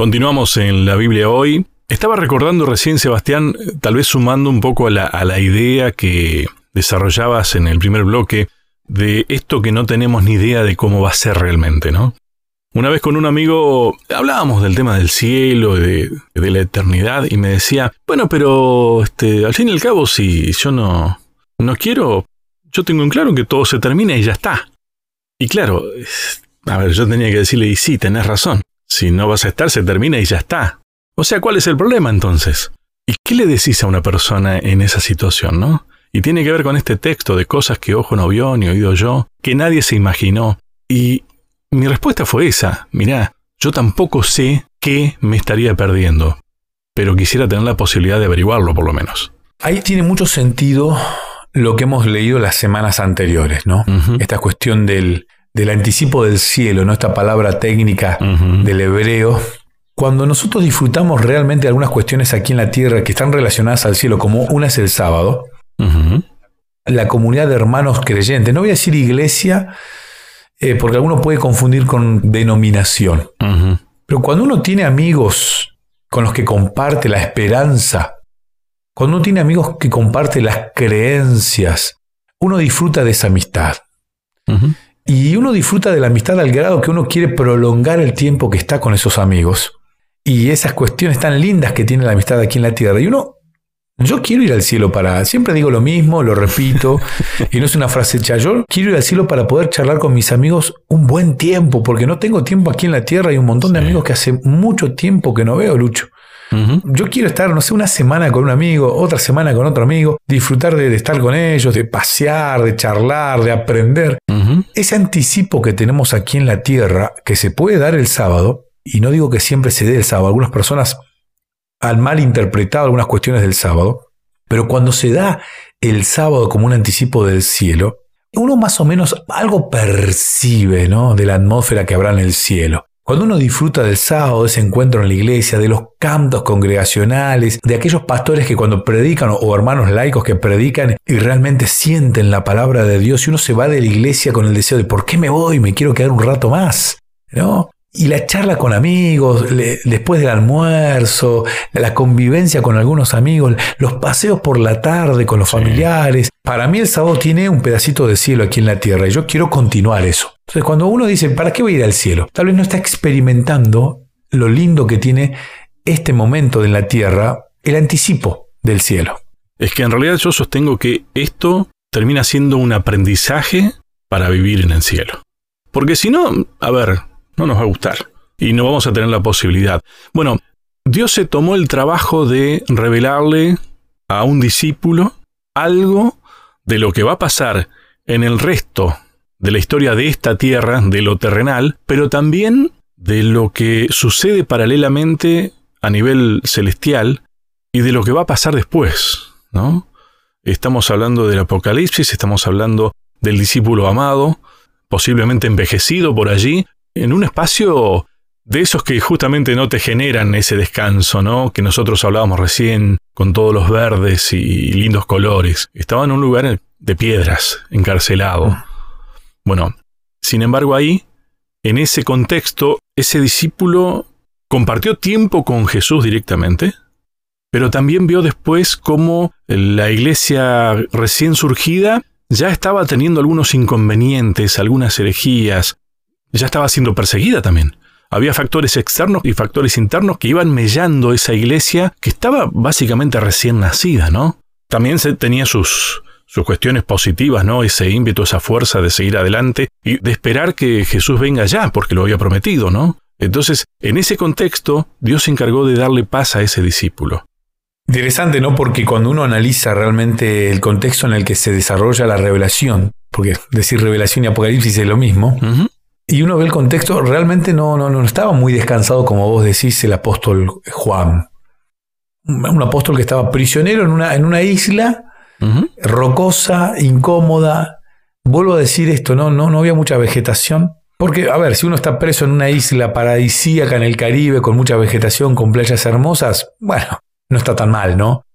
Continuamos en la Biblia hoy. Estaba recordando recién, Sebastián, tal vez sumando un poco a la, idea que desarrollabas en el primer bloque de esto que no tenemos ni idea de cómo va a ser realmente, ¿no? Una vez con un amigo hablábamos del tema del cielo, de, de la eternidad, y me decía, bueno, pero este, al fin y al cabo, si yo no, no quiero, yo tengo en claro que todo se termina y ya está. Y claro, a ver, yo tenía que decirle, y sí, tenés razón. Si no vas a estar, se termina y ya está. O sea, ¿cuál es el problema entonces? ¿Y qué le decís a una persona en esa situación, no? Y tiene que ver con este texto de cosas que ojo no vio ni oído yo, que nadie se imaginó. Y mi respuesta fue esa, mirá, yo tampoco sé qué me estaría perdiendo, pero quisiera tener la posibilidad de averiguarlo por lo menos. Ahí tiene mucho sentido lo que hemos leído las semanas anteriores, ¿no? Esta cuestión del del anticipo del cielo, ¿no? esta palabra técnica del hebreo, cuando nosotros disfrutamos realmente de algunas cuestiones aquí en la tierra que están relacionadas al cielo, como una es el sábado, la comunidad de hermanos creyentes, no voy a decir iglesia, eh, porque alguno puede confundir con denominación, pero cuando uno tiene amigos con los que comparte la esperanza, cuando uno tiene amigos que comparte las creencias, uno disfruta de esa amistad. Y uno disfruta de la amistad al grado que uno quiere prolongar el tiempo que está con esos amigos. Y esas cuestiones tan lindas que tiene la amistad aquí en la tierra. Y uno, yo quiero ir al cielo para, siempre digo lo mismo, lo repito, y no es una frase hecha, yo quiero ir al cielo para poder charlar con mis amigos un buen tiempo, porque no tengo tiempo aquí en la tierra y un montón de amigos que hace mucho tiempo que no veo, Lucho. Yo quiero estar, no sé, una semana con un amigo, otra semana con otro amigo, disfrutar de, estar con ellos, de pasear, de charlar, de aprender. Ese anticipo que tenemos aquí en la tierra, que se puede dar el sábado, y no digo que siempre se dé el sábado, algunas personas han mal interpretado algunas cuestiones del sábado, pero cuando se da el sábado como un anticipo del cielo, uno más o menos algo percibe ¿no? de la atmósfera que habrá en el cielo. Cuando uno disfruta del sábado, de ese encuentro en la iglesia, de los cantos congregacionales, de aquellos pastores que cuando predican o hermanos laicos que predican y realmente sienten la palabra de Dios y uno se va de la iglesia con el deseo de ¿por qué me voy? Me quiero quedar un rato más. ¿No? Y la charla con amigos, después del almuerzo, la convivencia con algunos amigos, los paseos por la tarde con los familiares. Para mí el sábado tiene un pedacito de cielo aquí en la tierra y yo quiero continuar eso. Entonces cuando uno dice, ¿para qué voy a ir al cielo? Tal vez no está experimentando lo lindo que tiene este momento en la tierra, el anticipo del cielo. Es que en realidad yo sostengo que esto termina siendo un aprendizaje para vivir en el cielo. Porque si no, a ver, no nos va a gustar y no vamos a tener la posibilidad. Bueno, Dios se tomó el trabajo de revelarle a un discípulo algo de lo que va a pasar en el resto de la historia de esta tierra, de lo terrenal, pero también de lo que sucede paralelamente a nivel celestial y de lo que va a pasar después, ¿no? Estamos hablando del Apocalipsis, estamos hablando del discípulo amado, posiblemente envejecido por allí, en un espacio de esos que justamente no te generan ese descanso, ¿no? Que nosotros hablábamos recién con todos los verdes y lindos colores. Estaba en un lugar de piedras, encarcelado. Mm. Bueno, sin embargo ahí, en ese contexto, ese discípulo compartió tiempo con Jesús directamente, pero también vio después cómo la iglesia recién surgida ya estaba teniendo algunos inconvenientes, algunas herejías, ya estaba siendo perseguida también. Había factores externos y factores internos que iban mellando esa iglesia que estaba básicamente recién nacida, ¿no? También se tenía sus, sus cuestiones positivas, ¿no? Ese ímpetu, esa fuerza de seguir adelante y de esperar que Jesús venga ya, porque lo había prometido, ¿no? Entonces, en ese contexto, Dios se encargó de darle paz a ese discípulo. Interesante, ¿no? Porque cuando uno analiza realmente el contexto en el que se desarrolla la revelación, porque decir revelación y apocalipsis es lo mismo, y uno ve el contexto, realmente no, no, no estaba muy descansado, como vos decís, el apóstol Juan. Un apóstol que estaba prisionero en una, en una isla rocosa, incómoda. Vuelvo a decir esto, ¿no? No, no había mucha vegetación. Porque, a ver, si uno está preso en una isla paradisíaca en el Caribe con mucha vegetación, con playas hermosas, bueno, no está tan mal, ¿no?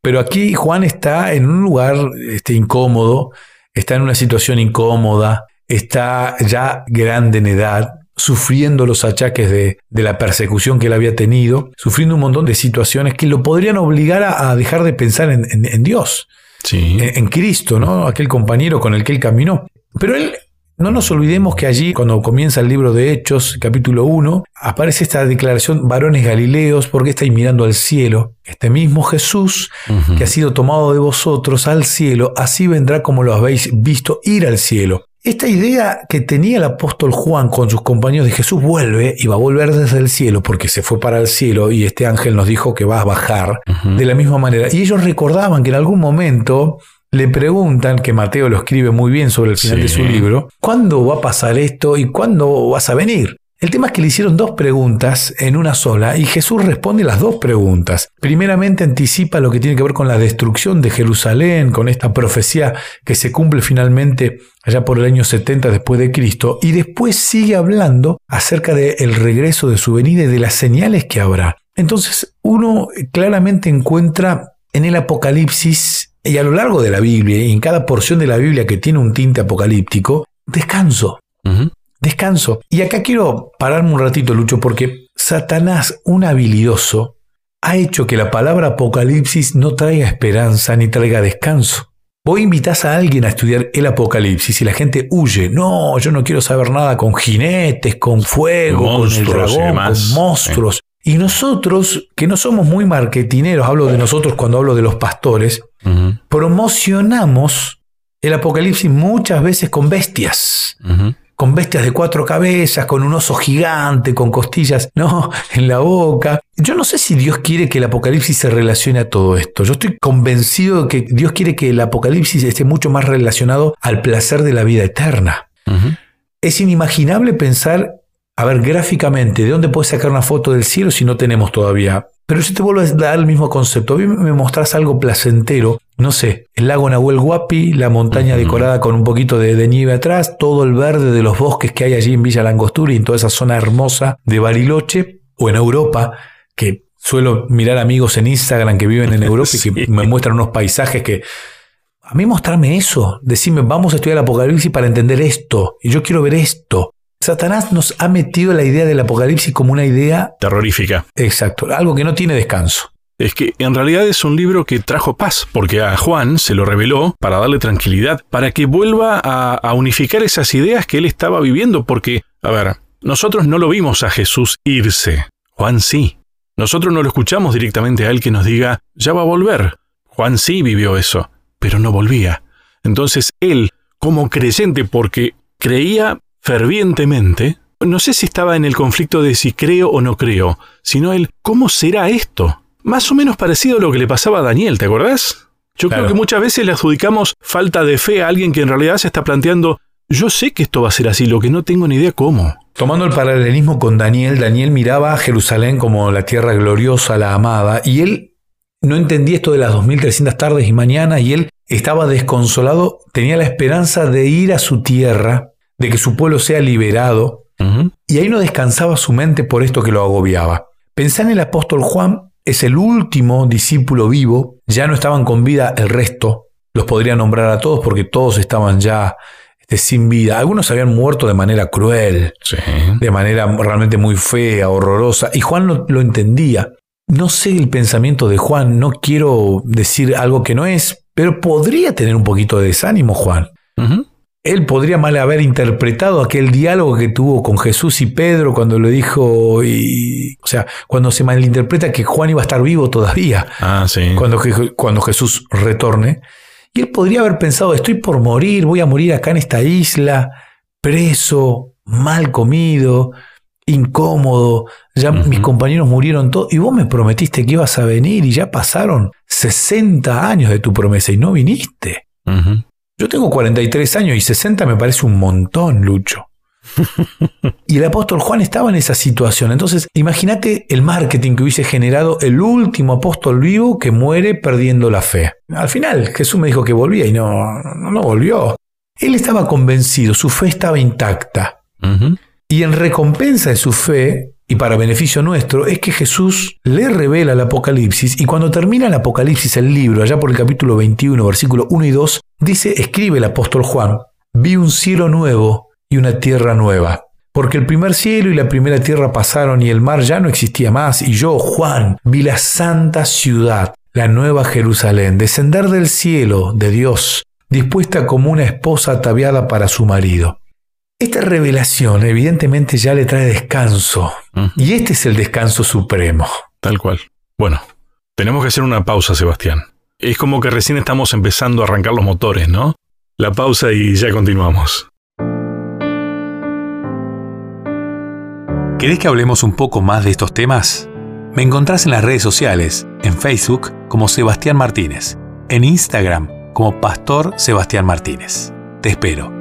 Pero aquí Juan está en un lugar este, incómodo, está en una situación incómoda, está ya grande en edad, sufriendo los achaques de, la persecución que él había tenido, sufriendo un montón de situaciones que lo podrían obligar a, dejar de pensar en, Dios, sí. en, Cristo, ¿no? aquel compañero con el que él caminó. Pero él no nos olvidemos que allí, cuando comienza el libro de Hechos, capítulo 1, aparece esta declaración, varones galileos, porque estáis mirando al cielo? Este mismo Jesús, que ha sido tomado de vosotros al cielo, así vendrá como lo habéis visto ir al cielo. Esta idea que tenía el apóstol Juan con sus compañeros de Jesús vuelve y va a volver desde el cielo porque se fue para el cielo y este ángel nos dijo que va a bajar de la misma manera. Y ellos recordaban que en algún momento le preguntan, que Mateo lo escribe muy bien sobre el final de su libro, ¿cuándo va a pasar esto y cuándo vas a venir? El tema es que le hicieron dos preguntas en una sola y Jesús responde las dos preguntas. Primeramente anticipa lo que tiene que ver con la destrucción de Jerusalén, con esta profecía que se cumple finalmente allá por el año 70 después de Cristo, y después sigue hablando acerca del regreso de su venida y de las señales que habrá. Entonces uno claramente encuentra en el Apocalipsis y a lo largo de la Biblia, y en cada porción de la Biblia que tiene un tinte apocalíptico, descanso. Descanso. Y acá quiero pararme un ratito, Lucho, porque Satanás, un habilidoso, ha hecho que la palabra apocalipsis no traiga esperanza ni traiga descanso. Vos invitas a alguien a estudiar el apocalipsis y la gente huye. No, yo no quiero saber nada con jinetes, con fuego, con el dragón, con monstruos. Y nosotros, que no somos muy marketineros, hablo de nosotros cuando hablo de los pastores, promocionamos el apocalipsis muchas veces con bestias. Con bestias de cuatro cabezas, con un oso gigante, con costillas, no, en la boca. Yo no sé si Dios quiere que el apocalipsis se relacione a todo esto. Yo estoy convencido de que Dios quiere que el apocalipsis esté mucho más relacionado al placer de la vida eterna. Es inimaginable pensar a ver, gráficamente, ¿de dónde puedes sacar una foto del cielo si no tenemos todavía? Pero si te vuelvo a dar el mismo concepto, a mí me mostrás algo placentero, no sé, el lago Nahuel Huapi, la montaña decorada con un poquito de, nieve atrás, todo el verde de los bosques que hay allí en Villa Langostura y en toda esa zona hermosa de Bariloche, o en Europa, que suelo mirar amigos en Instagram que viven en Europa y que me muestran unos paisajes que... A mí mostrarme eso, decirme, vamos a estudiar el Apocalipsis para entender esto, y yo quiero ver esto, Satanás nos ha metido la idea del apocalipsis como una idea terrorífica. Exacto, algo que no tiene descanso. Es que en realidad es un libro que trajo paz, porque a Juan se lo reveló para darle tranquilidad, para que vuelva a, unificar esas ideas que él estaba viviendo, porque, a ver, nosotros no lo vimos a Jesús irse, Juan sí. Nosotros no lo escuchamos directamente a él que nos diga, ya va a volver. Juan sí vivió eso, pero no volvía. Entonces él, como creyente, porque creía fervientemente, no sé si estaba en el conflicto de si creo o no creo, sino el cómo será esto. Más o menos parecido a lo que le pasaba a Daniel, ¿te acordás? Yo creo que muchas veces le adjudicamos falta de fe a alguien que en realidad se está planteando, yo sé que esto va a ser así, lo que no tengo ni idea cómo. Tomando el paralelismo con Daniel, Daniel miraba a Jerusalén como la tierra gloriosa, la amada, y él no entendía esto de las 2300 tardes y mañanas, y él estaba desconsolado, tenía la esperanza de ir a su tierra, de que su pueblo sea liberado, y ahí no descansaba su mente por esto que lo agobiaba. Pensá en el apóstol Juan, es el último discípulo vivo, ya no estaban con vida el resto, los podría nombrar a todos porque todos estaban ya este, sin vida. Algunos habían muerto de manera cruel, de manera realmente muy fea, horrorosa, y Juan lo, lo, entendía. No sé el pensamiento de Juan, no quiero decir algo que no es, pero podría tener un poquito de desánimo Juan él podría mal haber interpretado aquel diálogo que tuvo con Jesús y Pedro cuando le dijo, y, o sea, cuando se malinterpreta que Juan iba a estar vivo todavía, ah, sí. cuando, cuando Jesús retorne. Y él podría haber pensado, estoy por morir, voy a morir acá en esta isla, preso, mal comido, incómodo, ya mis compañeros murieron todos, y vos me prometiste que ibas a venir y ya pasaron 60 años de tu promesa y no viniste. Yo tengo 43 años y 60 me parece un montón, Lucho. y el apóstol Juan estaba en esa situación. Entonces, imagínate el marketing que hubiese generado el último apóstol vivo que muere perdiendo la fe. Al final, Jesús me dijo que volvía y no, no, volvió. Él estaba convencido, su fe estaba intacta. Y en recompensa de su fe, y para beneficio nuestro, es que Jesús le revela el Apocalipsis y cuando termina el Apocalipsis, el libro, allá por el capítulo 21, versículo 1 y 2, dice, escribe el apóstol Juan, vi un cielo nuevo y una tierra nueva, porque el primer cielo y la primera tierra pasaron y el mar ya no existía más, y yo, Juan, vi la santa ciudad, la nueva Jerusalén, descender del cielo de Dios, dispuesta como una esposa ataviada para su marido. Esta revelación evidentemente ya le trae descanso, y este es el descanso supremo. Tal cual. Bueno, tenemos que hacer una pausa, Sebastián. Es como que recién estamos empezando a arrancar los motores, ¿no? La pausa y ya continuamos. ¿Querés que hablemos un poco más de estos temas? Me encontrás en las redes sociales, en Facebook como Sebastián Martínez, en Instagram como Pastor Sebastián Martínez. Te espero.